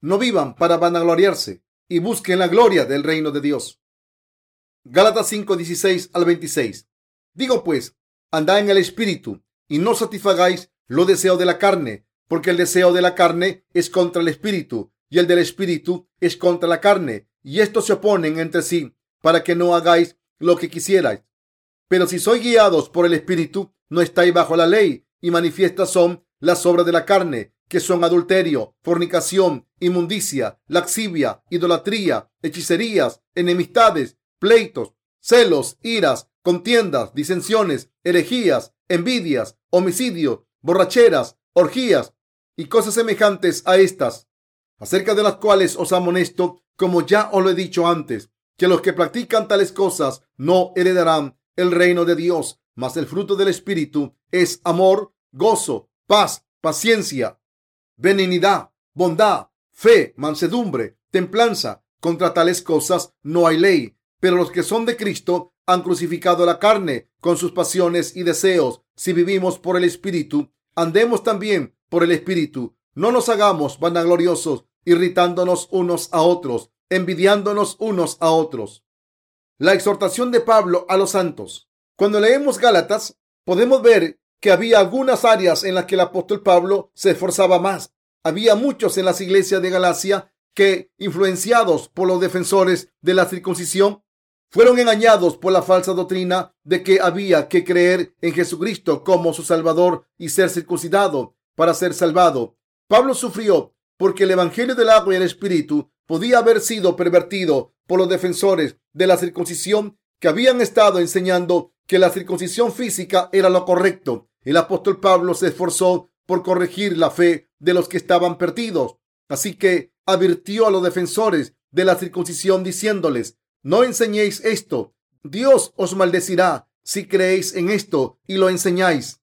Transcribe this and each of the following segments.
no vivan para vanagloriarse y busquen la gloria del reino de Dios. Gálatas 5, 16 al 26. Digo pues, andad en el espíritu y no satisfagáis los deseos de la carne, porque el deseo de la carne es contra el espíritu y el del espíritu es contra la carne, y estos se oponen entre sí para que no hagáis lo que quisierais. Pero si sois guiados por el espíritu, no estáis bajo la ley, y manifiestas son las obras de la carne, que son adulterio, fornicación, inmundicia, laxivia, idolatría, hechicerías, enemistades, pleitos, celos, iras, contiendas, disensiones, herejías, envidias, homicidios, borracheras, orgías y cosas semejantes a estas, acerca de las cuales os amonesto, como ya os lo he dicho antes, que los que practican tales cosas no heredarán el reino de Dios, mas el fruto del Espíritu es amor, gozo, paz, paciencia, benignidad, bondad, fe, mansedumbre, templanza. Contra tales cosas no hay ley. Pero los que son de Cristo han crucificado la carne con sus pasiones y deseos. Si vivimos por el Espíritu, andemos también por el Espíritu. No nos hagamos vanagloriosos, irritándonos unos a otros, envidiándonos unos a otros. La exhortación de Pablo a los santos. Cuando leemos Gálatas, podemos ver que había algunas áreas en las que el apóstol Pablo se esforzaba más. Había muchos en las iglesias de Galacia que, influenciados por los defensores de la circuncisión, fueron engañados por la falsa doctrina de que había que creer en Jesucristo como su Salvador y ser circuncidado para ser salvado. Pablo sufrió porque el Evangelio del agua y el Espíritu podía haber sido pervertido por los defensores de la circuncisión que habían estado enseñando que la circuncisión física era lo correcto. El apóstol Pablo se esforzó por corregir la fe de los que estaban perdidos. Así que advirtió a los defensores de la circuncisión diciéndoles, no enseñéis esto. Dios os maldecirá si creéis en esto y lo enseñáis.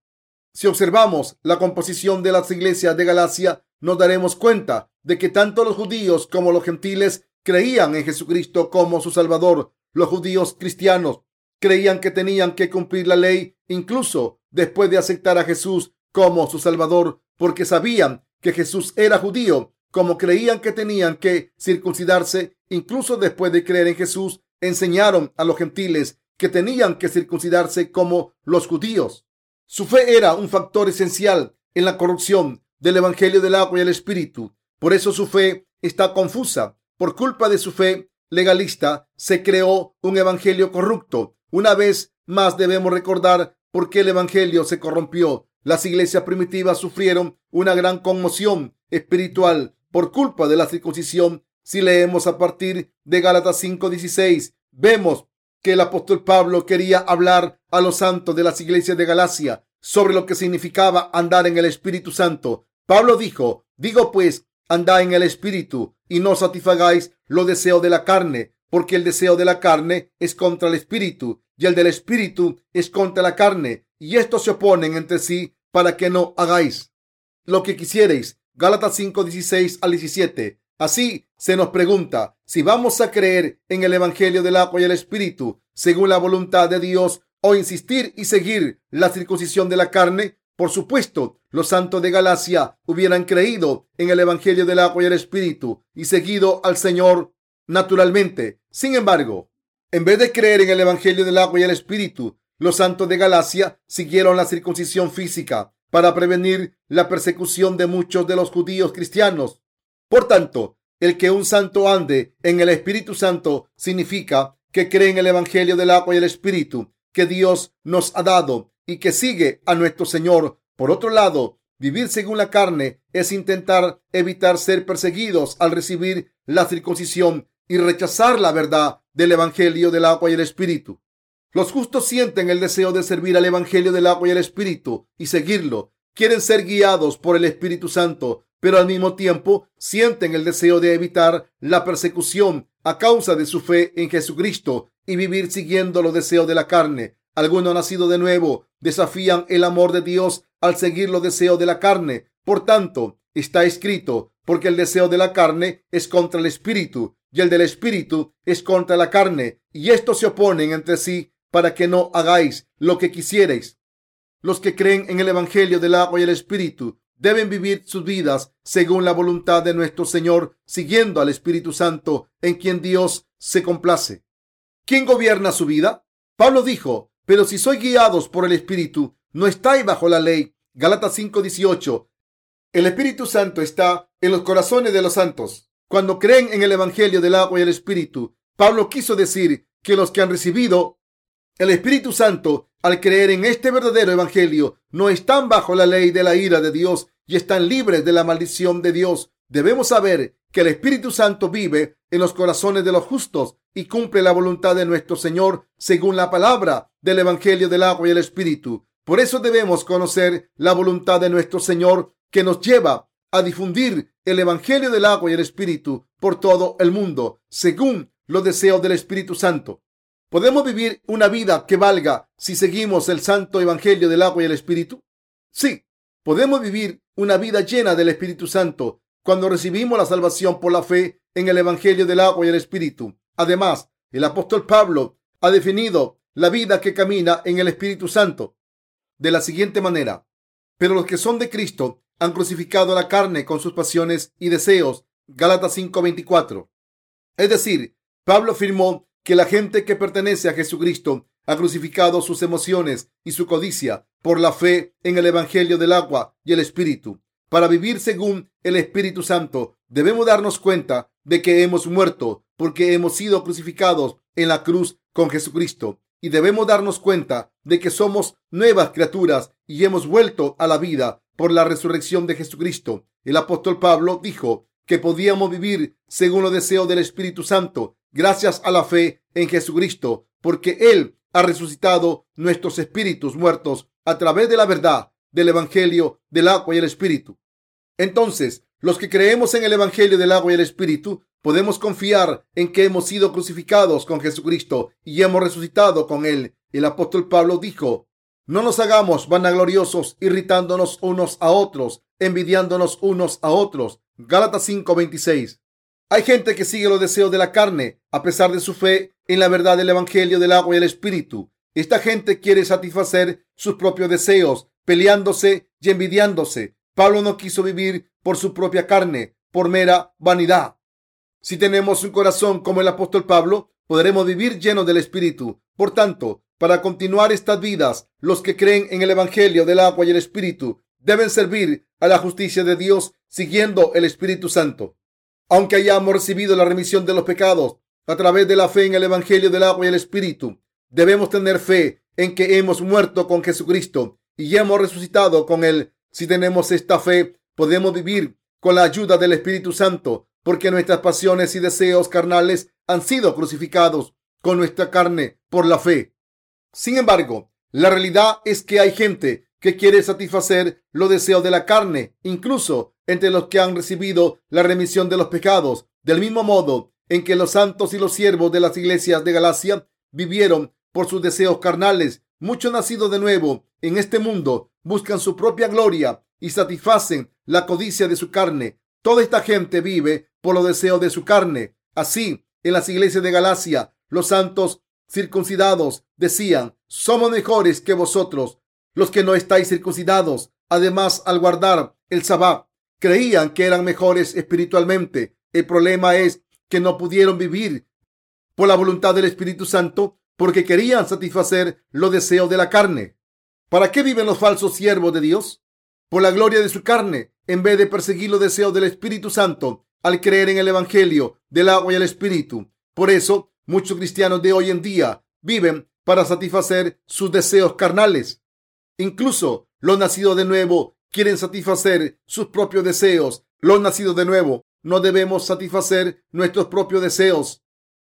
Si observamos la composición de las iglesias de Galacia, nos daremos cuenta de que tanto los judíos como los gentiles creían en Jesucristo como su Salvador. Los judíos cristianos creían que tenían que cumplir la ley incluso después de aceptar a Jesús como su Salvador, porque sabían que Jesús era judío como creían que tenían que circuncidarse, incluso después de creer en Jesús, enseñaron a los gentiles que tenían que circuncidarse como los judíos. Su fe era un factor esencial en la corrupción del Evangelio del agua y el Espíritu. Por eso su fe está confusa. Por culpa de su fe legalista se creó un Evangelio corrupto. Una vez más debemos recordar por qué el Evangelio se corrompió. Las iglesias primitivas sufrieron una gran conmoción espiritual por culpa de la circuncisión. Si leemos a partir de Gálatas 5:16, vemos que el apóstol Pablo quería hablar a los santos de las iglesias de Galacia sobre lo que significaba andar en el Espíritu Santo. Pablo dijo, digo pues, andad en el Espíritu y no satisfagáis los deseos de la carne, porque el deseo de la carne es contra el Espíritu y el del Espíritu es contra la carne, y estos se oponen entre sí para que no hagáis lo que quisierais. Gálatas 5, 16 al 17. Así se nos pregunta si vamos a creer en el Evangelio del agua y el Espíritu según la voluntad de Dios o insistir y seguir la circuncisión de la carne. Por supuesto, los santos de Galacia hubieran creído en el Evangelio del agua y el Espíritu y seguido al Señor naturalmente. Sin embargo, en vez de creer en el Evangelio del agua y el Espíritu, los santos de Galacia siguieron la circuncisión física para prevenir la persecución de muchos de los judíos cristianos. Por tanto, el que un santo ande en el Espíritu Santo significa que cree en el Evangelio del agua y el Espíritu que Dios nos ha dado y que sigue a nuestro Señor. Por otro lado, vivir según la carne es intentar evitar ser perseguidos al recibir la circuncisión y rechazar la verdad del Evangelio del agua y el Espíritu. Los justos sienten el deseo de servir al Evangelio del agua y el Espíritu y seguirlo. Quieren ser guiados por el Espíritu Santo, pero al mismo tiempo sienten el deseo de evitar la persecución a causa de su fe en Jesucristo y vivir siguiendo los deseos de la carne. Algunos nacidos de nuevo desafían el amor de Dios al seguir los deseos de la carne. Por tanto, está escrito, porque el deseo de la carne es contra el espíritu y el del espíritu es contra la carne, y estos se oponen entre sí para que no hagáis lo que quisierais. Los que creen en el Evangelio del agua y el Espíritu deben vivir sus vidas según la voluntad de nuestro Señor, siguiendo al Espíritu Santo en quien Dios se complace. ¿Quién gobierna su vida? Pablo dijo, pero si sois guiados por el Espíritu, no estáis bajo la ley. Galatas 5:18. El Espíritu Santo está en los corazones de los santos. Cuando creen en el Evangelio del agua y el Espíritu, Pablo quiso decir que los que han recibido el Espíritu Santo, al creer en este verdadero Evangelio, no están bajo la ley de la ira de Dios y están libres de la maldición de Dios. Debemos saber que el Espíritu Santo vive en los corazones de los justos y cumple la voluntad de nuestro Señor según la palabra del Evangelio del agua y el Espíritu. Por eso debemos conocer la voluntad de nuestro Señor que nos lleva a difundir el Evangelio del agua y el Espíritu por todo el mundo, según los deseos del Espíritu Santo. ¿Podemos vivir una vida que valga si seguimos el santo Evangelio del agua y el Espíritu? Sí, podemos vivir una vida llena del Espíritu Santo cuando recibimos la salvación por la fe en el Evangelio del agua y el Espíritu. Además, el apóstol Pablo ha definido la vida que camina en el Espíritu Santo de la siguiente manera. Pero los que son de Cristo han crucificado la carne con sus pasiones y deseos. Gálatas 5:24. Es decir, Pablo afirmó que la gente que pertenece a Jesucristo ha crucificado sus emociones y su codicia por la fe en el Evangelio del agua y el Espíritu. Para vivir según el Espíritu Santo, debemos darnos cuenta de que hemos muerto porque hemos sido crucificados en la cruz con Jesucristo y debemos darnos cuenta de que somos nuevas criaturas y hemos vuelto a la vida por la resurrección de Jesucristo. El apóstol Pablo dijo que podíamos vivir según los deseos del Espíritu Santo gracias a la fe en Jesucristo, porque Él ha resucitado nuestros espíritus muertos a través de la verdad del Evangelio del agua y el Espíritu. Entonces, los que creemos en el Evangelio del agua y el Espíritu, podemos confiar en que hemos sido crucificados con Jesucristo y hemos resucitado con Él. El apóstol Pablo dijo, no nos hagamos vanagloriosos, irritándonos unos a otros, envidiándonos unos a otros. Gálatas 5:26. Hay gente que sigue los deseos de la carne a pesar de su fe en la verdad del Evangelio del agua y el Espíritu. Esta gente quiere satisfacer sus propios deseos, peleándose y envidiándose. Pablo no quiso vivir por su propia carne, por mera vanidad. Si tenemos un corazón como el apóstol Pablo, podremos vivir llenos del Espíritu. Por tanto, para continuar estas vidas, los que creen en el Evangelio del agua y el Espíritu deben servir a la justicia de Dios siguiendo el Espíritu Santo. Aunque hayamos recibido la remisión de los pecados a través de la fe en el Evangelio del agua y el Espíritu, debemos tener fe en que hemos muerto con Jesucristo y hemos resucitado con Él. Si tenemos esta fe, podemos vivir con la ayuda del Espíritu Santo, porque nuestras pasiones y deseos carnales han sido crucificados con nuestra carne por la fe. Sin embargo, la realidad es que hay gente que quiere satisfacer los deseos de la carne, incluso entre los que han recibido la remisión de los pecados, del mismo modo en que los santos y los siervos de las iglesias de Galacia vivieron por sus deseos carnales. Muchos nacidos de nuevo en este mundo buscan su propia gloria y satisfacen la codicia de su carne. Toda esta gente vive por los deseos de su carne. Así, en las iglesias de Galacia, los santos circuncidados decían, somos mejores que vosotros, los que no estáis circuncidados. Además, al guardar el sabbat, creían que eran mejores espiritualmente. El problema es que no pudieron vivir por la voluntad del Espíritu Santo porque querían satisfacer los deseos de la carne. ¿Para qué viven los falsos siervos de Dios? Por la gloria de su carne, en vez de perseguir los deseos del Espíritu Santo al creer en el Evangelio del agua y el Espíritu. Por eso, muchos cristianos de hoy en día viven para satisfacer sus deseos carnales. Incluso los nacidos de nuevo quieren satisfacer sus propios deseos. Los nacidos de nuevo no debemos satisfacer nuestros propios deseos.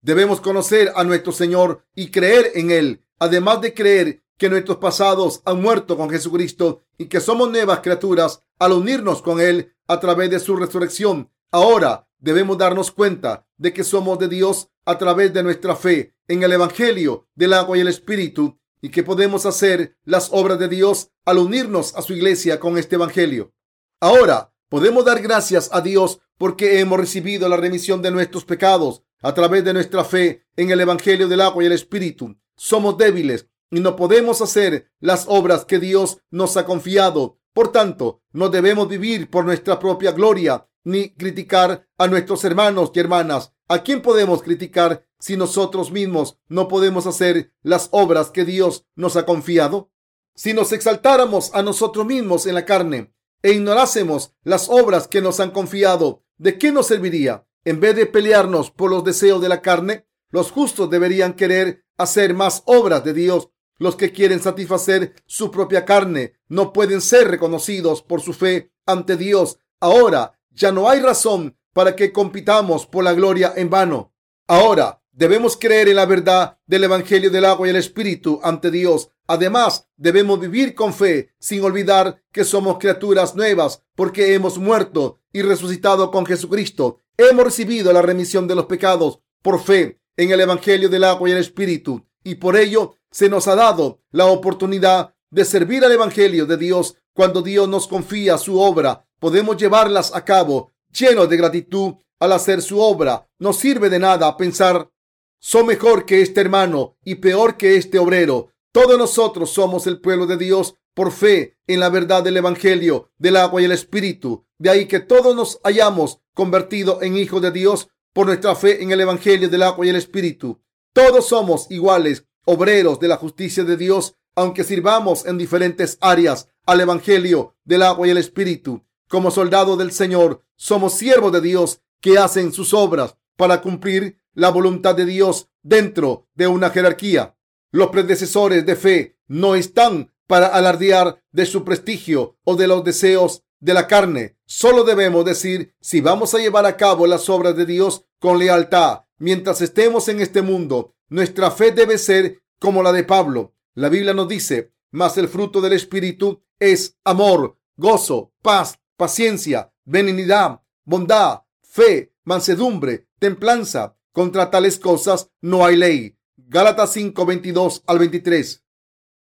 Debemos conocer a nuestro Señor y creer en Él, además de creer que nuestros pasados han muerto con Jesucristo y que somos nuevas criaturas al unirnos con Él a través de su resurrección. Ahora debemos darnos cuenta de que somos de Dios a través de nuestra fe en el Evangelio del agua y el Espíritu y que podemos hacer las obras de Dios al unirnos a su iglesia con este Evangelio. Ahora podemos dar gracias a Dios porque hemos recibido la remisión de nuestros pecados a través de nuestra fe en el Evangelio del agua y el Espíritu. Somos débiles y no podemos hacer las obras que Dios nos ha confiado. Por tanto, no debemos vivir por nuestra propia gloria ni criticar a nuestros hermanos y hermanas. ¿A quién podemos criticar si nosotros mismos no podemos hacer las obras que Dios nos ha confiado? Si nos exaltáramos a nosotros mismos en la carne e ignorásemos las obras que nos han confiado, ¿de qué nos serviría? En vez de pelearnos por los deseos de la carne, los justos deberían querer hacer más obras de Dios. Los que quieren satisfacer su propia carne no pueden ser reconocidos por su fe ante Dios. Ahora ya no hay razón para que compitamos por la gloria en vano. Ahora debemos creer en la verdad del Evangelio del agua y el Espíritu ante Dios. Además, debemos vivir con fe, sin olvidar que somos criaturas nuevas, porque hemos muerto y resucitado con Jesucristo. Hemos recibido la remisión de los pecados por fe en el Evangelio del agua y el Espíritu, y por ello se nos ha dado la oportunidad de servir al Evangelio de Dios. Cuando Dios nos confía su obra, podemos llevarlas a cabo llenos de gratitud al hacer su obra. No sirve de nada pensar, soy mejor que este hermano y peor que este obrero. Todos nosotros somos el pueblo de Dios por fe en la verdad del Evangelio, del agua y el Espíritu. De ahí que todos nos hayamos convertido en hijos de Dios por nuestra fe en el Evangelio del agua y el Espíritu. Todos somos iguales, obreros de la justicia de Dios, aunque sirvamos en diferentes áreas al Evangelio del agua y el Espíritu. Como soldados del Señor, somos siervos de Dios que hacen sus obras para cumplir la voluntad de Dios dentro de una jerarquía. Los predecesores de fe no están para alardear de su prestigio o de los deseos de la carne. Solo debemos decir si vamos a llevar a cabo las obras de Dios con lealtad. Mientras estemos en este mundo, nuestra fe debe ser como la de Pablo. La Biblia nos dice, mas el fruto del Espíritu es amor, gozo, paz, paciencia, benignidad, bondad, fe, mansedumbre, templanza. Contra tales cosas no hay ley. Gálatas 5, 22 al 23.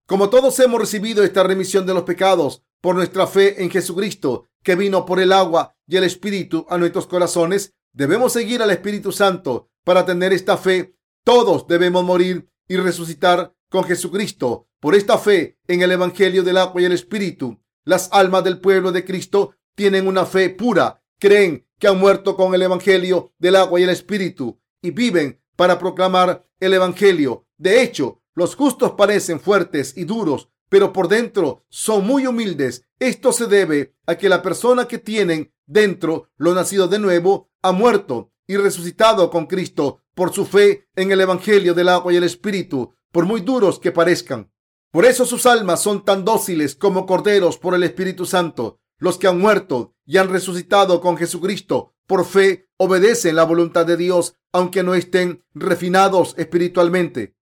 Como todos hemos recibido esta remisión de los pecados por nuestra fe en Jesucristo, que vino por el agua y el Espíritu a nuestros corazones, debemos seguir al Espíritu Santo para tener esta fe. Todos debemos morir y resucitar con Jesucristo. Por esta fe en el Evangelio del agua y el Espíritu, las almas del pueblo de Cristo tienen una fe pura, creen que han muerto con el Evangelio del agua y el Espíritu y viven para proclamar el Evangelio. De hecho, los justos parecen fuertes y duros, pero por dentro son muy humildes. Esto se debe a que la persona que tienen dentro, lo nacido de nuevo, ha muerto y resucitado con Cristo por su fe en el Evangelio del agua y el Espíritu, por muy duros que parezcan. Por eso sus almas son tan dóciles como corderos por el Espíritu Santo. Los que han muerto y han resucitado con Jesucristo por fe obedecen la voluntad de Dios, aunque no estén refinados espiritualmente.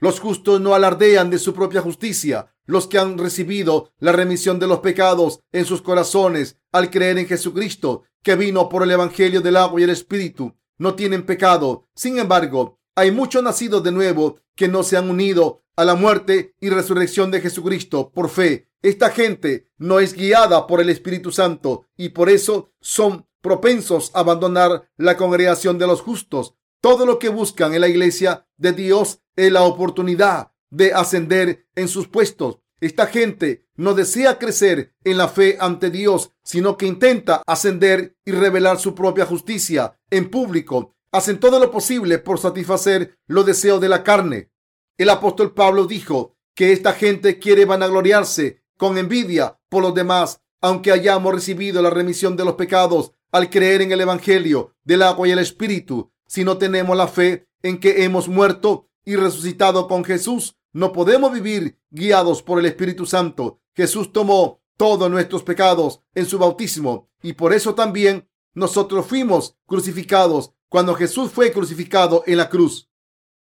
Los justos no alardean de su propia justicia. Los que han recibido la remisión de los pecados en sus corazones al creer en Jesucristo, que vino por el Evangelio del agua y el Espíritu, no tienen pecado. Sin embargo, hay muchos nacidos de nuevo que no se han unido a la muerte y resurrección de Jesucristo por fe esta gente no es guiada por el Espíritu Santo y por eso son propensos a abandonar la congregación de los justos. Todo lo que buscan en la iglesia de Dios es la oportunidad de ascender en sus puestos. Esta gente no desea crecer en la fe ante Dios, sino que intenta ascender y revelar su propia justicia en público. Hacen todo lo posible por satisfacer los deseos de la carne. El apóstol Pablo dijo que esta gente quiere vanagloriarse con envidia por los demás, aunque hayamos recibido la remisión de los pecados al creer en el Evangelio del agua y el Espíritu. Si no tenemos la fe en que hemos muerto y resucitado con Jesús, no podemos vivir guiados por el Espíritu Santo. Jesús tomó todos nuestros pecados en su bautismo y por eso también nosotros fuimos crucificados cuando Jesús fue crucificado en la cruz.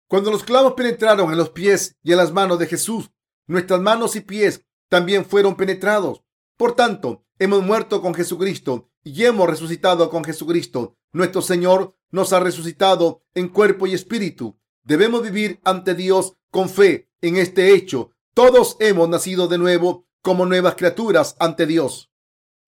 Cuando los clavos penetraron en los pies y en las manos de Jesús, nuestras manos y pies también fueron penetrados. Por tanto, hemos muerto con Jesucristo y hemos resucitado con Jesucristo. Nuestro Señor nos ha resucitado en cuerpo y espíritu. Debemos vivir ante Dios con fe en este hecho. Todos hemos nacido de nuevo como nuevas criaturas ante Dios.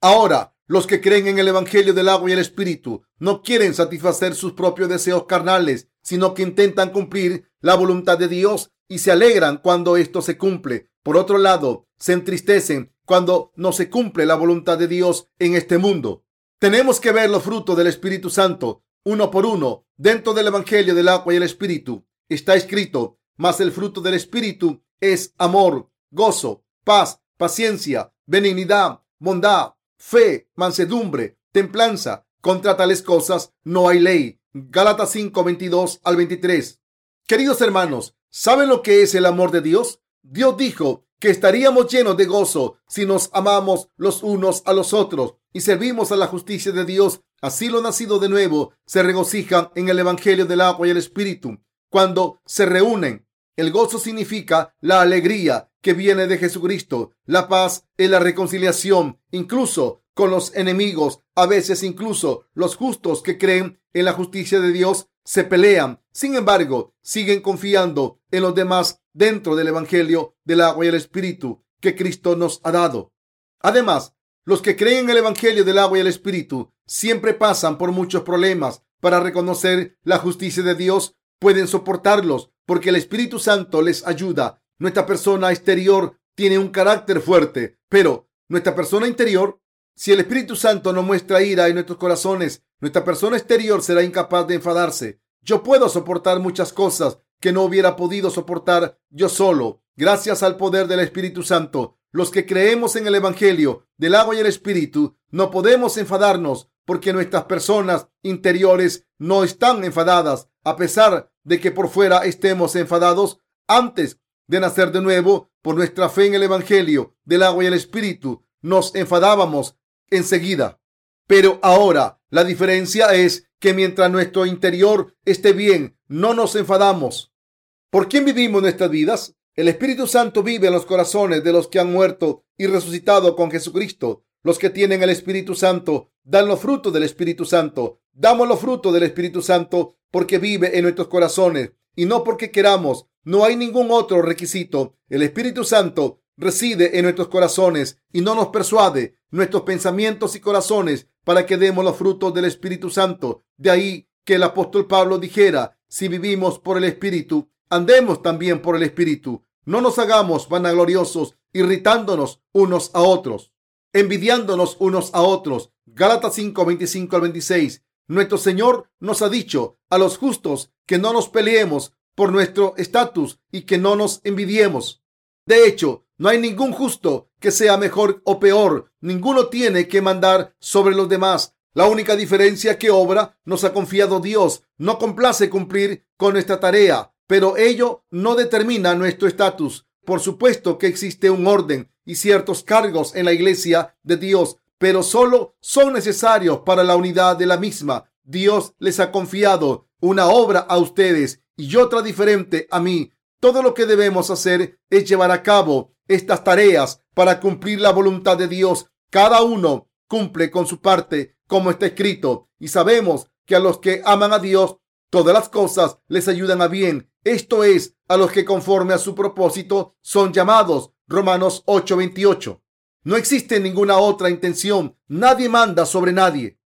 Ahora, los que creen en el Evangelio del agua y el Espíritu no quieren satisfacer sus propios deseos carnales, sino que intentan cumplir la voluntad de Dios y se alegran cuando esto se cumple. Por otro lado, se entristecen cuando no se cumple la voluntad de Dios en este mundo. Tenemos que ver los frutos del Espíritu Santo uno por uno dentro del Evangelio del agua y el Espíritu. Está escrito, mas el fruto del Espíritu es amor, gozo, paz, paciencia, benignidad, bondad, fe, mansedumbre, templanza. Contra tales cosas no hay ley. Gálatas 5, 22 al 23. Queridos hermanos, ¿saben lo que es el amor de Dios? Dios dijo que estaríamos llenos de gozo si nos amamos los unos a los otros y servimos a la justicia de Dios. Así lo nacido de nuevo se regocijan en el Evangelio del agua y el Espíritu. Cuando se reúnen, el gozo significa la alegría que viene de Jesucristo. La paz es la reconciliación, incluso con los enemigos. A veces incluso los justos que creen en la justicia de Dios se pelean. Sin embargo, siguen confiando en los demás dentro del Evangelio del agua y el Espíritu que Cristo nos ha dado. Además, los que creen en el Evangelio del agua y el Espíritu siempre pasan por muchos problemas para reconocer la justicia de Dios. Pueden soportarlos porque el Espíritu Santo les ayuda. Nuestra persona exterior tiene un carácter fuerte, pero nuestra persona interior, si el Espíritu Santo no muestra ira en nuestros corazones, nuestra persona exterior será incapaz de enfadarse. Yo puedo soportar muchas cosas que no hubiera podido soportar yo solo, gracias al poder del Espíritu Santo. Los que creemos en el Evangelio del agua y el Espíritu no podemos enfadarnos porque nuestras personas interiores no están enfadadas, a pesar de que por fuera estemos enfadados. Antes de nacer de nuevo por nuestra fe en el Evangelio del agua y el Espíritu, nos enfadábamos enseguida. Pero ahora la diferencia es que mientras nuestro interior esté bien, no nos enfadamos. ¿Por quién vivimos nuestras vidas? El Espíritu Santo vive en los corazones de los que han muerto y resucitado con Jesucristo. Los que tienen el Espíritu Santo dan los frutos del Espíritu Santo. Damos los frutos del Espíritu Santo porque vive en nuestros corazones y no porque queramos. No hay ningún otro requisito. El Espíritu Santo reside en nuestros corazones y no nos persuade nuestros pensamientos y corazones para que demos los frutos del Espíritu Santo. De ahí que el apóstol Pablo dijera, si vivimos por el Espíritu, andemos también por el Espíritu. No nos hagamos vanagloriosos, irritándonos unos a otros, envidiándonos unos a otros. Gálatas 5, 25 al 26. Nuestro Señor nos ha dicho a los justos que no nos peleemos por nuestro estatus y que no nos envidiemos. De hecho, no hay ningún justo que sea mejor o peor. Ninguno tiene que mandar sobre los demás. La única diferencia que obra nos ha confiado Dios. No complace cumplir con nuestra tarea, pero ello no determina nuestro estatus. Por supuesto que existe un orden y ciertos cargos en la iglesia de Dios, pero solo son necesarios para la unidad de la misma. Dios les ha confiado una obra a ustedes y otra diferente a mí. Todo lo que debemos hacer es llevar a cabo estas tareas para cumplir la voluntad de Dios. Cada uno cumple con su parte, como está escrito, y sabemos que a los que aman a Dios, todas las cosas les ayudan a bien. Esto es, a los que conforme a su propósito son llamados. Romanos 8:28. No existe ninguna otra intención. Nadie manda sobre nadie.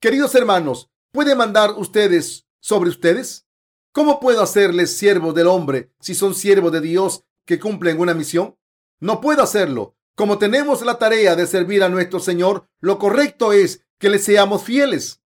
Queridos hermanos, ¿puede mandar ustedes sobre ustedes? ¿Cómo puedo hacerles siervos del hombre si son siervos de Dios que cumplen una misión? No puedo hacerlo. Como tenemos la tarea de servir a nuestro Señor, lo correcto es que le seamos fieles.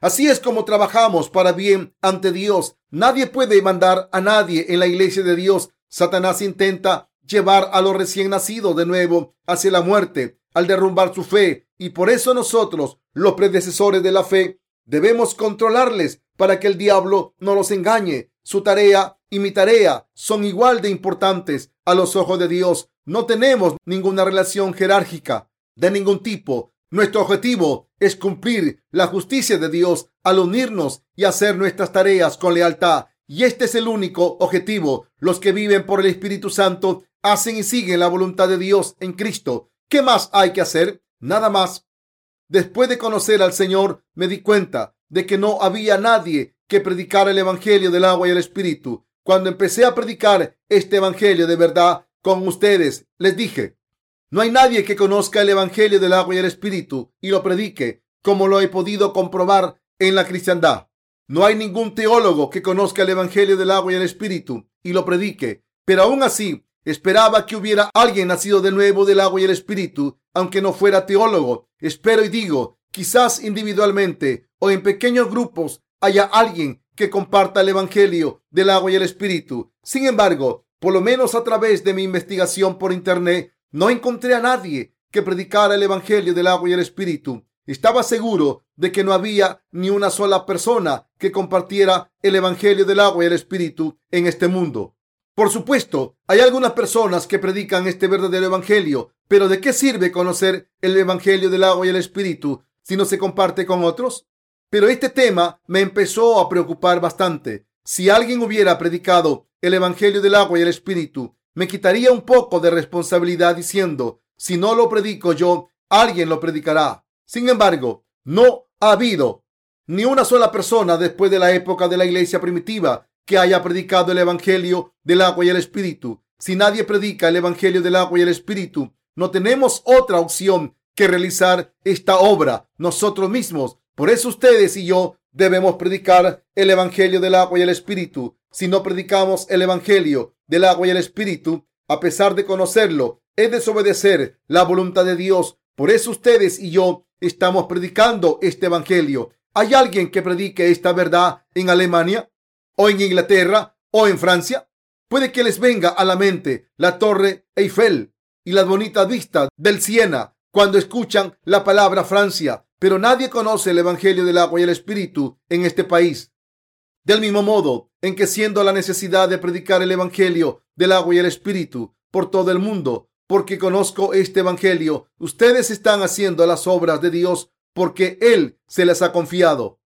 Así es como trabajamos para bien ante Dios. Nadie puede mandar a nadie en la iglesia de Dios. Satanás intenta llevar a los recién nacidos de nuevo hacia la muerte al derrumbar su fe. Y por eso nosotros, los predecesores de la fe, debemos controlarles para que el diablo no los engañe. Su tarea y mi tarea son igual de importantes a los ojos de Dios. No tenemos ninguna relación jerárquica de ningún tipo. Nuestro objetivo es cumplir la justicia de Dios al unirnos y hacer nuestras tareas con lealtad. Y este es el único objetivo. Los que viven por el Espíritu Santo hacen y siguen la voluntad de Dios en Cristo. ¿Qué más hay que hacer? Nada más. Después de conocer al Señor, me di cuenta de que no había nadie que predicara el Evangelio del agua y el Espíritu. Cuando empecé a predicar este Evangelio de verdad con ustedes, les dije, no hay nadie que conozca el Evangelio del agua y el Espíritu y lo predique, como lo he podido comprobar en la cristiandad. No hay ningún teólogo que conozca el Evangelio del agua y el Espíritu y lo predique, pero aún así Esperaba que hubiera alguien nacido de nuevo del agua y el espíritu, aunque no fuera teólogo. Espero y digo, quizás individualmente o en pequeños grupos haya alguien que comparta el evangelio del agua y el espíritu. Sin embargo, por lo menos a través de mi investigación por internet, no encontré a nadie que predicara el evangelio del agua y el espíritu. Estaba seguro de que no había ni una sola persona que compartiera el Evangelio del agua y el Espíritu en este mundo. Por supuesto, hay algunas personas que predican este verdadero Evangelio, pero ¿de qué sirve conocer el Evangelio del agua y el Espíritu si no se comparte con otros? Pero este tema me empezó a preocupar bastante. Si alguien hubiera predicado el Evangelio del agua y el Espíritu, me quitaría un poco de responsabilidad diciendo, si no lo predico yo, alguien lo predicará. Sin embargo, no ha habido ni una sola persona después de la época de la iglesia primitiva que haya predicado el Evangelio del agua y el Espíritu. Si nadie predica el Evangelio del agua y el Espíritu, no tenemos otra opción que realizar esta obra nosotros mismos. Por eso ustedes y yo debemos predicar el Evangelio del agua y el Espíritu. Si no predicamos el Evangelio del agua y el Espíritu, a pesar de conocerlo, es desobedecer la voluntad de Dios. Por eso ustedes y yo estamos predicando este evangelio. ¿Hay alguien que predique esta verdad en Alemania o en Inglaterra o en Francia? Puede que les venga a la mente la torre Eiffel y las bonitas vistas del Siena cuando escuchan la palabra Francia, pero nadie conoce el Evangelio del agua y el Espíritu en este país. Del mismo modo en que siendo la necesidad de predicar el Evangelio del agua y el Espíritu por todo el mundo, porque conozco este Evangelio. Ustedes están haciendo las obras de Dios porque Él se las ha confiado.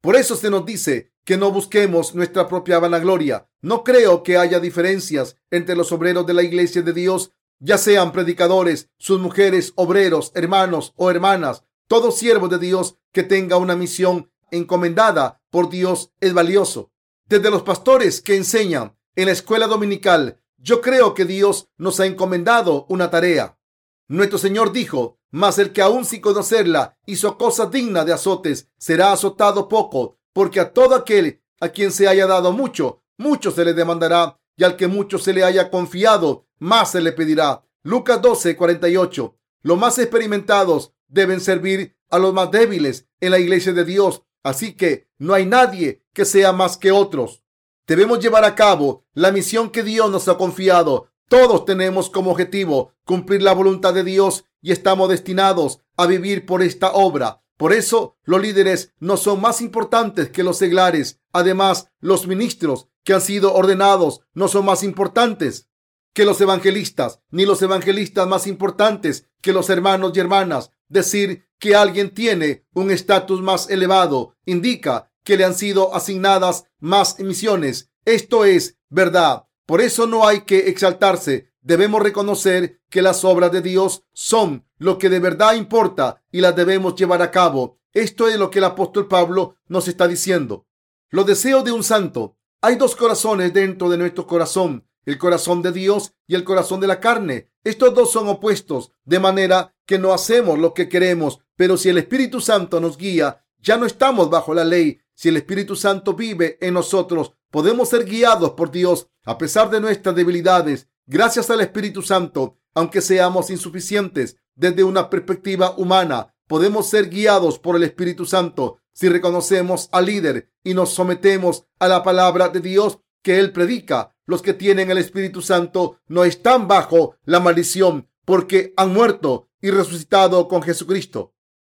Por eso se nos dice que no busquemos nuestra propia vanagloria. No creo que haya diferencias entre los obreros de la iglesia de Dios, ya sean predicadores, sus mujeres, obreros, hermanos o hermanas. Todo siervo de Dios que tenga una misión encomendada por Dios es valioso. Desde los pastores que enseñan en la escuela dominical yo creo que Dios nos ha encomendado una tarea. Nuestro Señor dijo, mas el que aún sin conocerla hizo cosas dignas de azotes, será azotado poco, porque a todo aquel a quien se haya dado mucho, mucho se le demandará, y al que mucho se le haya confiado, más se le pedirá. Lucas 12, 48. Los más experimentados deben servir a los más débiles en la iglesia de Dios, así que no hay nadie que sea más que otros. Debemos llevar a cabo la misión que Dios nos ha confiado. Todos tenemos como objetivo cumplir la voluntad de Dios y estamos destinados a vivir por esta obra. Por eso los líderes no son más importantes que los seglares. Además, los ministros que han sido ordenados no son más importantes que los evangelistas, ni los evangelistas más importantes que los hermanos y hermanas. Decir que alguien tiene un estatus más elevado indica que le han sido asignadas más misiones. Esto es verdad. Por eso no hay que exaltarse. Debemos reconocer que las obras de Dios son lo que de verdad importa y las debemos llevar a cabo. Esto es lo que el apóstol Pablo nos está diciendo. Los deseos de un santo. Hay dos corazones dentro de nuestro corazón, el corazón de Dios y el corazón de la carne. Estos dos son opuestos, de manera que no hacemos lo que queremos, pero si el Espíritu Santo nos guía, ya no estamos bajo la ley, si el Espíritu Santo vive en nosotros, podemos ser guiados por Dios a pesar de nuestras debilidades. Gracias al Espíritu Santo, aunque seamos insuficientes desde una perspectiva humana, podemos ser guiados por el Espíritu Santo si reconocemos al líder y nos sometemos a la palabra de Dios que Él predica. Los que tienen el Espíritu Santo no están bajo la maldición porque han muerto y resucitado con Jesucristo.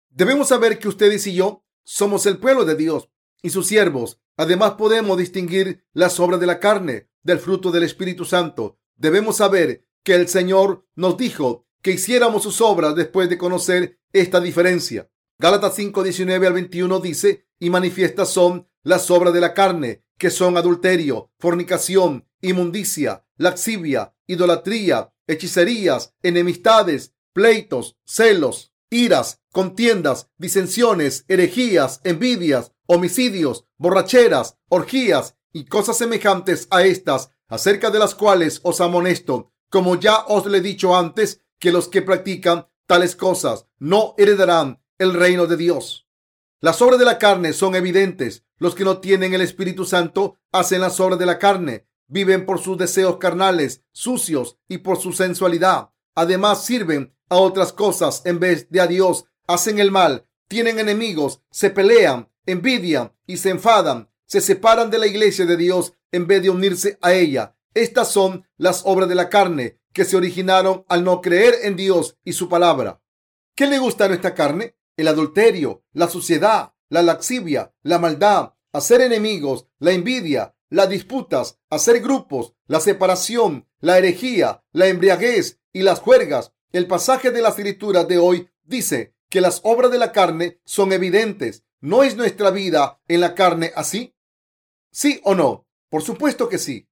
Debemos saber que ustedes y yo somos el pueblo de Dios y sus siervos. Además podemos distinguir las obras de la carne del fruto del Espíritu Santo. Debemos saber que el Señor nos dijo que hiciéramos sus obras después de conocer esta diferencia. Gálatas 5, 19 al 21 dice, y manifiestas son las obras de la carne, que son adulterio, fornicación, inmundicia, laxivia, idolatría, hechicerías, enemistades, pleitos, celos, iras, contiendas, disensiones, herejías, envidias, homicidios, borracheras, orgías y cosas semejantes a estas, acerca de las cuales os amonesto, como ya os le he dicho antes, que los que practican tales cosas no heredarán el reino de Dios. Las obras de la carne son evidentes. Los que no tienen el Espíritu Santo hacen las obras de la carne. viven por sus deseos carnales, sucios y por su sensualidad. Además, sirven a otras cosas en vez de a Dios. Hacen el mal, tienen enemigos, se pelean, envidian y se enfadan. Se separan de la iglesia de Dios en vez de unirse a ella. Estas son las obras de la carne que se originaron al no creer en Dios y su palabra. ¿Qué le gusta a nuestra carne? El adulterio, la suciedad, la laxivia, la maldad, hacer enemigos, la envidia, las disputas, hacer grupos, la separación, la herejía, la embriaguez y las juergas. El pasaje de las escrituras de hoy dice que las obras de la carne son evidentes. ¿No es nuestra vida en la carne así? ¿Sí o no? Por supuesto que sí.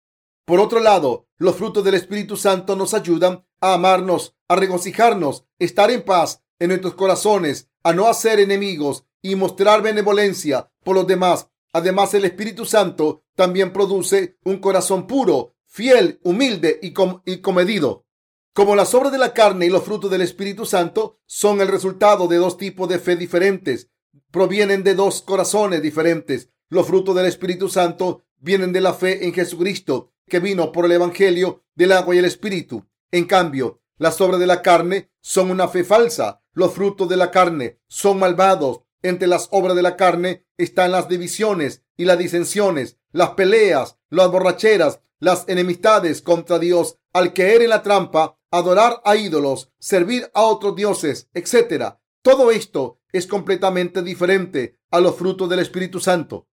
Por otro lado, los frutos del Espíritu Santo nos ayudan a amarnos, a regocijarnos, estar en paz en nuestros corazones, a no hacer enemigos y mostrar benevolencia por los demás. Además, el Espíritu Santo también produce un corazón puro, fiel, humilde y, y comedido. Como las obras de la carne y los frutos del Espíritu Santo son el resultado de dos tipos de fe diferentes, provienen de dos corazones diferentes. Los frutos del Espíritu Santo vienen de la fe en Jesucristo, que vino por el Evangelio del agua y el Espíritu. En cambio, las obras de la carne son una fe falsa. Los frutos de la carne son malvados. Entre las obras de la carne están las divisiones y las disensiones, las peleas, las borracheras, las enemistades contra Dios, al caer en la trampa, adorar a ídolos, servir a otros dioses, etc. Todo esto es completamente diferente a los frutos del Espíritu Santo.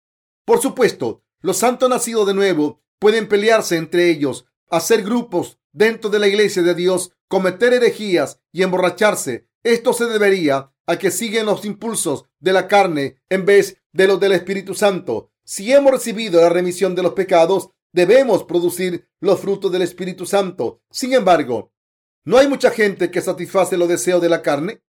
Por supuesto, los santos nacidos de nuevo pueden pelearse entre ellos, hacer grupos dentro de la iglesia de Dios, cometer herejías y emborracharse. Esto se debería a que siguen los impulsos de la carne en vez de los del Espíritu Santo. Si hemos recibido la remisión de los pecados, debemos producir los frutos del Espíritu Santo. Sin embargo, ¿no hay mucha gente que satisface los deseos de la carne?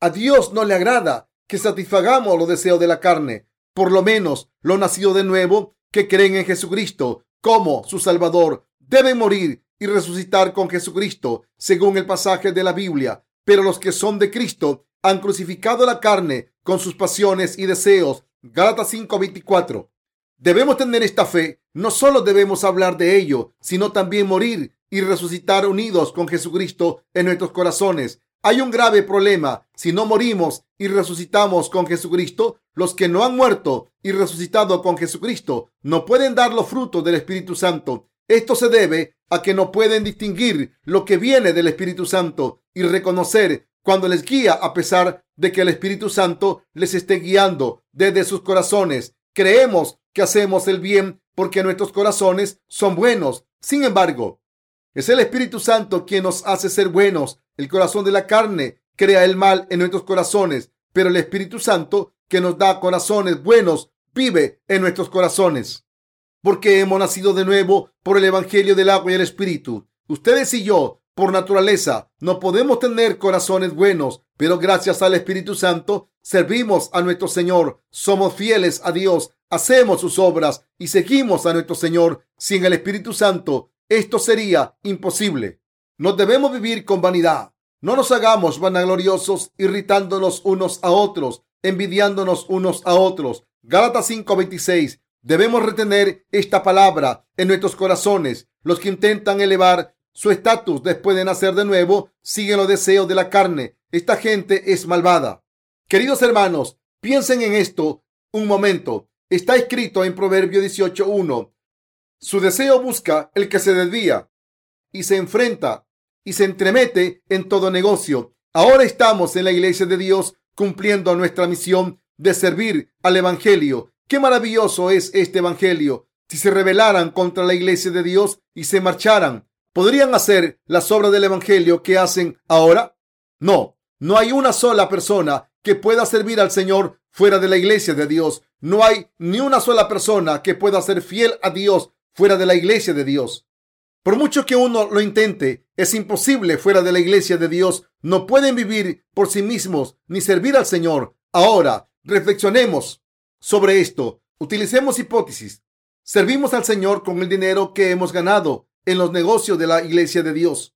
A Dios no le agrada que satisfagamos los deseos de la carne. Por lo menos los nacidos de nuevo que creen en Jesucristo como su Salvador deben morir y resucitar con Jesucristo, según el pasaje de la Biblia. Pero los que son de Cristo han crucificado la carne con sus pasiones y deseos. Gálatas 5:24. Debemos tener esta fe. No solo debemos hablar de ello, sino también morir y resucitar unidos con Jesucristo en nuestros corazones. Hay un grave problema. Si no morimos y resucitamos con Jesucristo, los que no han muerto y resucitado con Jesucristo no pueden dar los frutos del Espíritu Santo. Esto se debe a que no pueden distinguir lo que viene del Espíritu Santo y reconocer cuando les guía a pesar de que el Espíritu Santo les esté guiando desde sus corazones. Creemos que hacemos el bien porque nuestros corazones son buenos. Sin embargo, es el Espíritu Santo quien nos hace ser buenos. El corazón de la carne crea el mal en nuestros corazones, pero el Espíritu Santo que nos da corazones buenos vive en nuestros corazones. Porque hemos nacido de nuevo por el Evangelio del agua y el Espíritu. Ustedes y yo, por naturaleza, no podemos tener corazones buenos, pero gracias al Espíritu Santo servimos a nuestro Señor, somos fieles a Dios, hacemos sus obras y seguimos a nuestro Señor. Sin el Espíritu Santo esto sería imposible. No debemos vivir con vanidad. No nos hagamos vanagloriosos, irritándonos unos a otros, envidiándonos unos a otros. Gálatas 5:26. Debemos retener esta palabra en nuestros corazones. Los que intentan elevar su estatus después de nacer de nuevo siguen los deseos de la carne. Esta gente es malvada. Queridos hermanos, piensen en esto un momento. Está escrito en Proverbio 18:1. Su deseo busca el que se desvía y se enfrenta y se entremete en todo negocio. Ahora estamos en la iglesia de Dios cumpliendo nuestra misión de servir al Evangelio. Qué maravilloso es este Evangelio. Si se rebelaran contra la iglesia de Dios y se marcharan, ¿podrían hacer las obras del Evangelio que hacen ahora? No, no hay una sola persona que pueda servir al Señor fuera de la iglesia de Dios. No hay ni una sola persona que pueda ser fiel a Dios fuera de la iglesia de Dios. Por mucho que uno lo intente, es imposible fuera de la iglesia de Dios. No pueden vivir por sí mismos ni servir al Señor. Ahora, reflexionemos sobre esto. Utilicemos hipótesis. Servimos al Señor con el dinero que hemos ganado en los negocios de la iglesia de Dios.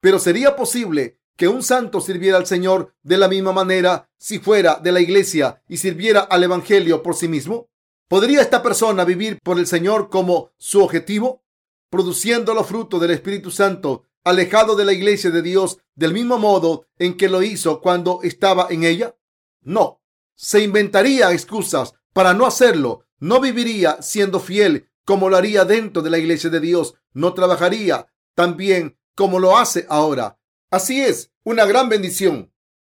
Pero ¿sería posible que un santo sirviera al Señor de la misma manera si fuera de la iglesia y sirviera al Evangelio por sí mismo? ¿Podría esta persona vivir por el Señor como su objetivo, produciendo los frutos del Espíritu Santo, alejado de la iglesia de Dios del mismo modo en que lo hizo cuando estaba en ella? No, se inventaría excusas para no hacerlo, no viviría siendo fiel como lo haría dentro de la iglesia de Dios, no trabajaría tan bien como lo hace ahora. Así es, una gran bendición.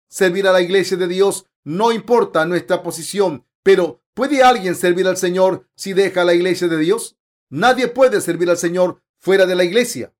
Servir a la iglesia de Dios no importa nuestra posición, pero ¿Puede alguien servir al Señor si deja la iglesia de Dios? Nadie puede servir al Señor fuera de la iglesia.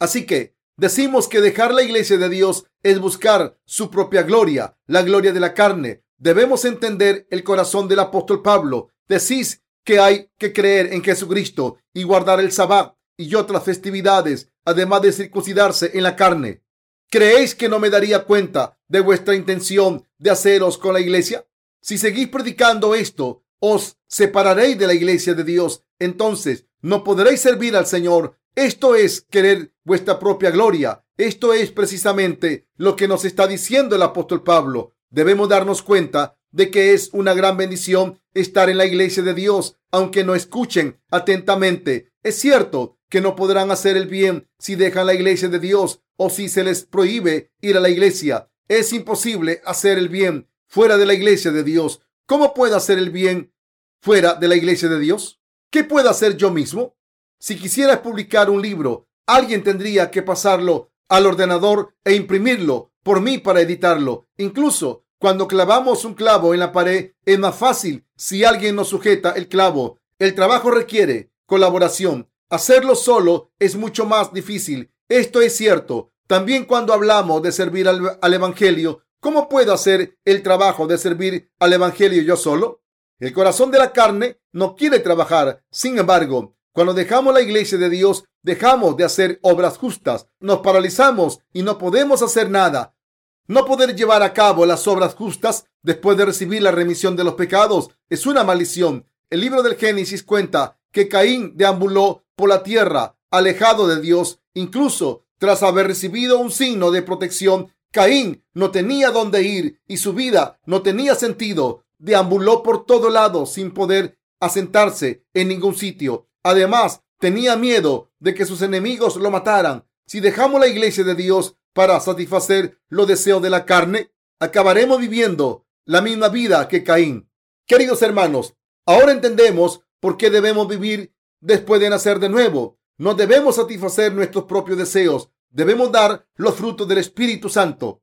Así que decimos que dejar la iglesia de Dios es buscar su propia gloria, la gloria de la carne. Debemos entender el corazón del apóstol Pablo. Decís que hay que creer en Jesucristo y guardar el sabbat y otras festividades, además de circuncidarse en la carne. ¿Creéis que no me daría cuenta de vuestra intención de haceros con la iglesia? Si seguís predicando esto, os separaréis de la iglesia de Dios. Entonces no podréis servir al Señor. Esto es querer vuestra propia gloria. Esto es precisamente lo que nos está diciendo el apóstol Pablo. Debemos darnos cuenta de que es una gran bendición estar en la iglesia de Dios, aunque no escuchen atentamente. Es cierto que no podrán hacer el bien si dejan la iglesia de Dios o si se les prohíbe ir a la iglesia. Es imposible hacer el bien fuera de la iglesia de Dios. ¿Cómo puedo hacer el bien fuera de la iglesia de Dios? ¿Qué puedo hacer yo mismo? Si quisieras publicar un libro, alguien tendría que pasarlo al ordenador e imprimirlo por mí para editarlo. Incluso cuando clavamos un clavo en la pared, es más fácil si alguien nos sujeta el clavo. El trabajo requiere colaboración. Hacerlo solo es mucho más difícil. Esto es cierto. También cuando hablamos de servir al, al Evangelio, ¿Cómo puedo hacer el trabajo de servir al Evangelio yo solo? El corazón de la carne no quiere trabajar. Sin embargo, cuando dejamos la iglesia de Dios, dejamos de hacer obras justas, nos paralizamos y no podemos hacer nada. No poder llevar a cabo las obras justas después de recibir la remisión de los pecados es una maldición. El libro del Génesis cuenta que Caín deambuló por la tierra, alejado de Dios, incluso tras haber recibido un signo de protección Caín no tenía dónde ir y su vida no tenía sentido. Deambuló por todo lado sin poder asentarse en ningún sitio. Además, tenía miedo de que sus enemigos lo mataran. Si dejamos la iglesia de Dios para satisfacer los deseos de la carne, acabaremos viviendo la misma vida que Caín. Queridos hermanos, ahora entendemos por qué debemos vivir después de nacer de nuevo. No debemos satisfacer nuestros propios deseos, debemos dar los frutos del Espíritu Santo.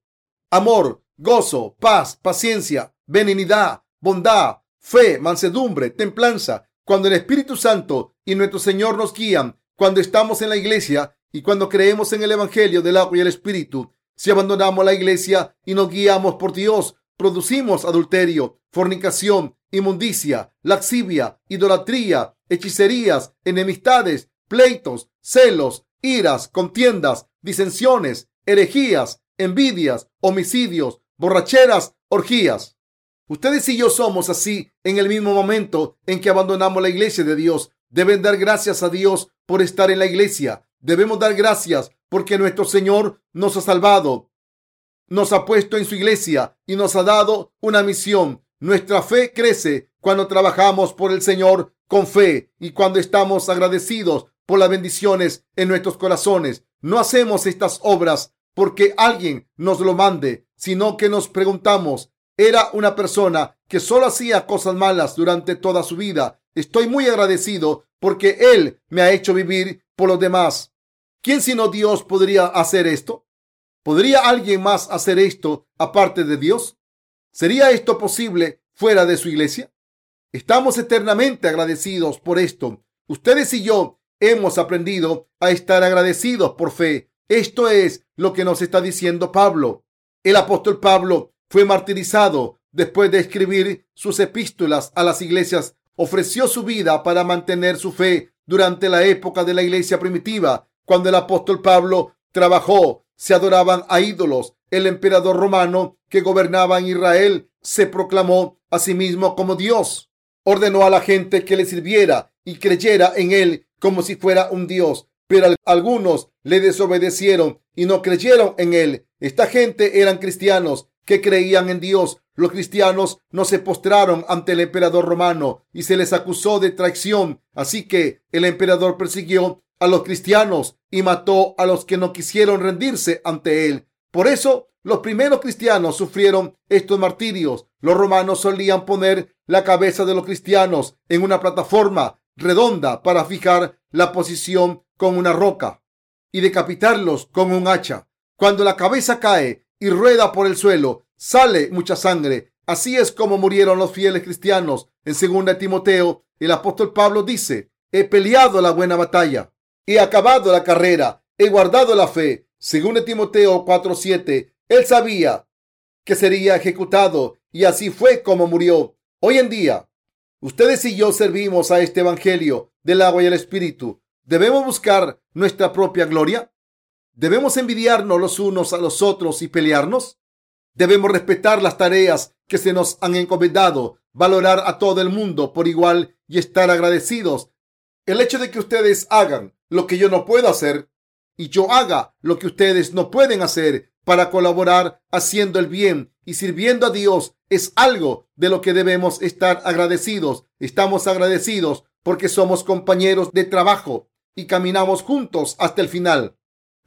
Amor, gozo, paz, paciencia, benignidad, bondad, fe, mansedumbre, templanza. Cuando el Espíritu Santo y nuestro Señor nos guían, cuando estamos en la iglesia y cuando creemos en el Evangelio del agua y el Espíritu, si abandonamos la iglesia y nos guiamos por Dios, producimos adulterio, fornicación, inmundicia, laxivia, idolatría, hechicerías, enemistades, pleitos, celos, iras, contiendas, disensiones, herejías, envidias, homicidios, borracheras, orgías. Ustedes y yo somos así en el mismo momento en que abandonamos la iglesia de Dios. Deben dar gracias a Dios por estar en la iglesia. Debemos dar gracias porque nuestro Señor nos ha salvado, nos ha puesto en su iglesia y nos ha dado una misión. Nuestra fe crece cuando trabajamos por el Señor con fe y cuando estamos agradecidos por las bendiciones en nuestros corazones. No hacemos estas obras porque alguien nos lo mande, sino que nos preguntamos, era una persona que solo hacía cosas malas durante toda su vida. Estoy muy agradecido porque Él me ha hecho vivir por los demás. ¿Quién sino Dios podría hacer esto? ¿Podría alguien más hacer esto aparte de Dios? ¿Sería esto posible fuera de su iglesia? Estamos eternamente agradecidos por esto. Ustedes y yo hemos aprendido a estar agradecidos por fe. Esto es lo que nos está diciendo Pablo. El apóstol Pablo fue martirizado después de escribir sus epístolas a las iglesias. Ofreció su vida para mantener su fe durante la época de la iglesia primitiva. Cuando el apóstol Pablo trabajó, se adoraban a ídolos. El emperador romano que gobernaba en Israel se proclamó a sí mismo como Dios. Ordenó a la gente que le sirviera y creyera en él como si fuera un Dios, pero algunos le desobedecieron y no creyeron en él. Esta gente eran cristianos que creían en Dios. Los cristianos no se postraron ante el emperador romano y se les acusó de traición. Así que el emperador persiguió a los cristianos y mató a los que no quisieron rendirse ante él. Por eso los primeros cristianos sufrieron estos martirios. Los romanos solían poner la cabeza de los cristianos en una plataforma redonda para fijar la posición con una roca y decapitarlos con un hacha. Cuando la cabeza cae y rueda por el suelo, sale mucha sangre. Así es como murieron los fieles cristianos. En 2 Timoteo, el apóstol Pablo dice, he peleado la buena batalla, he acabado la carrera, he guardado la fe. Según Timoteo 4:7, él sabía que sería ejecutado y así fue como murió. Hoy en día, ustedes y yo servimos a este evangelio del agua y el espíritu. ¿Debemos buscar nuestra propia gloria? ¿Debemos envidiarnos los unos a los otros y pelearnos? Debemos respetar las tareas que se nos han encomendado, valorar a todo el mundo por igual y estar agradecidos. El hecho de que ustedes hagan lo que yo no puedo hacer y yo haga lo que ustedes no pueden hacer para colaborar haciendo el bien y sirviendo a Dios es algo de lo que debemos estar agradecidos. Estamos agradecidos porque somos compañeros de trabajo y caminamos juntos hasta el final.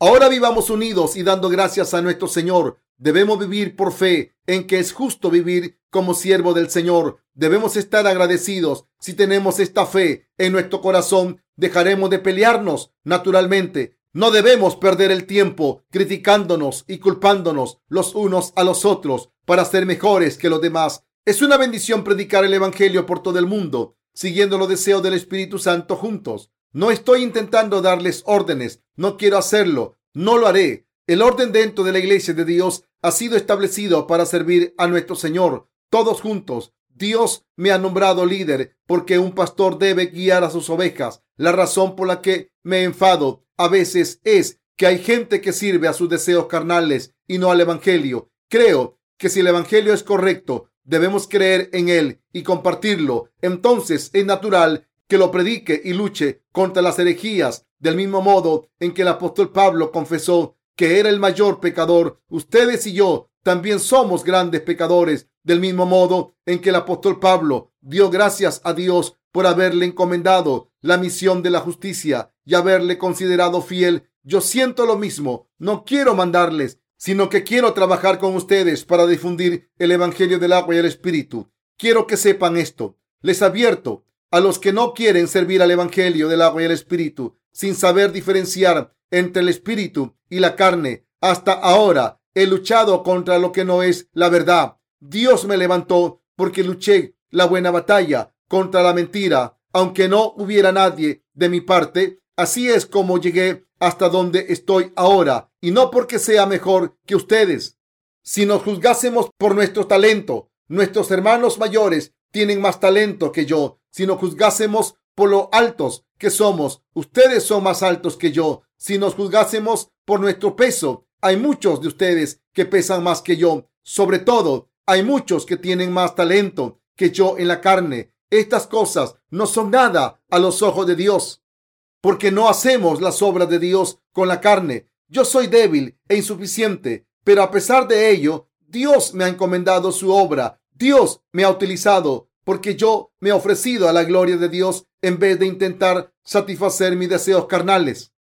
Ahora vivamos unidos y dando gracias a nuestro Señor. Debemos vivir por fe en que es justo vivir como siervo del Señor. Debemos estar agradecidos. Si tenemos esta fe en nuestro corazón, dejaremos de pelearnos naturalmente. No debemos perder el tiempo criticándonos y culpándonos los unos a los otros para ser mejores que los demás. Es una bendición predicar el Evangelio por todo el mundo, siguiendo los deseos del Espíritu Santo juntos. No estoy intentando darles órdenes, no quiero hacerlo, no lo haré. El orden dentro de la iglesia de Dios ha sido establecido para servir a nuestro Señor, todos juntos. Dios me ha nombrado líder porque un pastor debe guiar a sus ovejas. La razón por la que me enfado a veces es que hay gente que sirve a sus deseos carnales y no al Evangelio. Creo que si el Evangelio es correcto, debemos creer en él y compartirlo. Entonces es natural que lo predique y luche contra las herejías, del mismo modo en que el apóstol Pablo confesó que era el mayor pecador. Ustedes y yo también somos grandes pecadores, del mismo modo en que el apóstol Pablo dio gracias a Dios por haberle encomendado la misión de la justicia y haberle considerado fiel. Yo siento lo mismo. No quiero mandarles, sino que quiero trabajar con ustedes para difundir el Evangelio del agua y el Espíritu. Quiero que sepan esto. Les advierto a los que no quieren servir al Evangelio del agua y el Espíritu, sin saber diferenciar entre el Espíritu y la carne. Hasta ahora he luchado contra lo que no es la verdad. Dios me levantó porque luché la buena batalla contra la mentira, aunque no hubiera nadie de mi parte. Así es como llegué hasta donde estoy ahora, y no porque sea mejor que ustedes. Si nos juzgásemos por nuestro talento, nuestros hermanos mayores tienen más talento que yo. Si nos juzgásemos por lo altos que somos, ustedes son más altos que yo. Si nos juzgásemos por nuestro peso, hay muchos de ustedes que pesan más que yo. Sobre todo, hay muchos que tienen más talento que yo en la carne. Estas cosas no son nada a los ojos de Dios, porque no hacemos las obras de Dios con la carne. Yo soy débil e insuficiente, pero a pesar de ello, Dios me ha encomendado su obra. Dios me ha utilizado porque yo me he ofrecido a la gloria de Dios en vez de intentar satisfacer mis deseos carnales.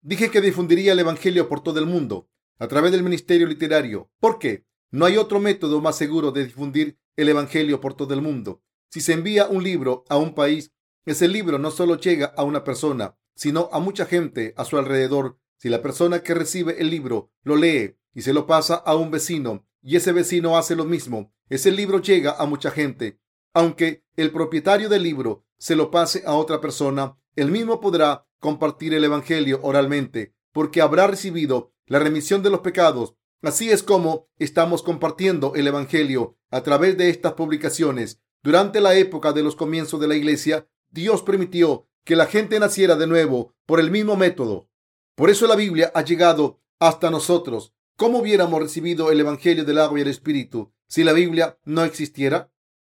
Dije que difundiría el Evangelio por todo el mundo a través del ministerio literario. ¿Por qué? No hay otro método más seguro de difundir el Evangelio por todo el mundo. Si se envía un libro a un país, ese libro no solo llega a una persona, sino a mucha gente a su alrededor. Si la persona que recibe el libro lo lee y se lo pasa a un vecino y ese vecino hace lo mismo, ese libro llega a mucha gente. Aunque el propietario del libro se lo pase a otra persona, el mismo podrá compartir el Evangelio oralmente, porque habrá recibido la remisión de los pecados. Así es como estamos compartiendo el Evangelio a través de estas publicaciones. Durante la época de los comienzos de la iglesia, Dios permitió que la gente naciera de nuevo por el mismo método. Por eso la Biblia ha llegado hasta nosotros. ¿Cómo hubiéramos recibido el Evangelio del agua y el Espíritu si la Biblia no existiera?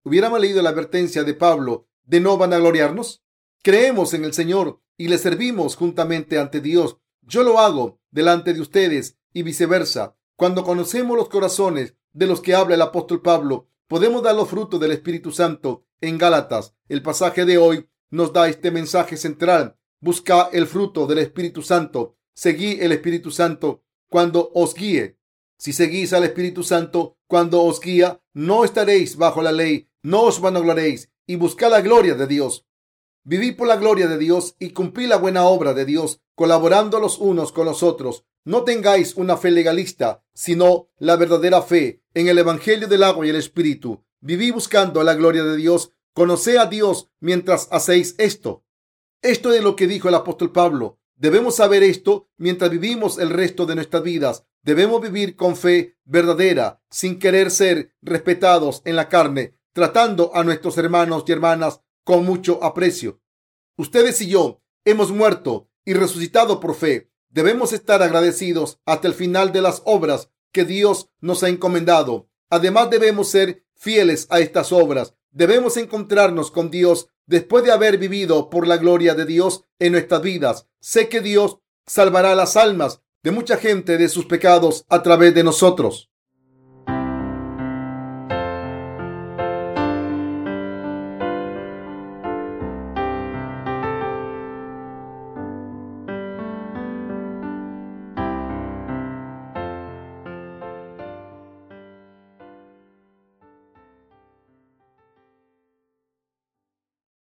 ¿Hubiéramos leído la advertencia de Pablo de no vanagloriarnos? Creemos en el Señor y le servimos juntamente ante Dios. Yo lo hago delante de ustedes y viceversa. Cuando conocemos los corazones de los que habla el apóstol Pablo, podemos dar los frutos del Espíritu Santo en Gálatas. El pasaje de hoy nos da este mensaje central. Busca el fruto del Espíritu Santo. Seguí el Espíritu Santo cuando os guíe. Si seguís al Espíritu Santo cuando os guía, no estaréis bajo la ley, no os vanagloréis y buscad la gloria de Dios. Viví por la gloria de Dios y cumplí la buena obra de Dios, colaborando los unos con los otros. No tengáis una fe legalista, sino la verdadera fe en el Evangelio del agua y el Espíritu. Viví buscando la gloria de Dios. Conoced a Dios mientras hacéis esto. Esto es lo que dijo el apóstol Pablo. Debemos saber esto mientras vivimos el resto de nuestras vidas. Debemos vivir con fe verdadera, sin querer ser respetados en la carne, tratando a nuestros hermanos y hermanas con mucho aprecio. Ustedes y yo hemos muerto y resucitado por fe. Debemos estar agradecidos hasta el final de las obras que Dios nos ha encomendado. Además debemos ser fieles a estas obras. Debemos encontrarnos con Dios después de haber vivido por la gloria de Dios en nuestras vidas. Sé que Dios salvará las almas de mucha gente de sus pecados a través de nosotros.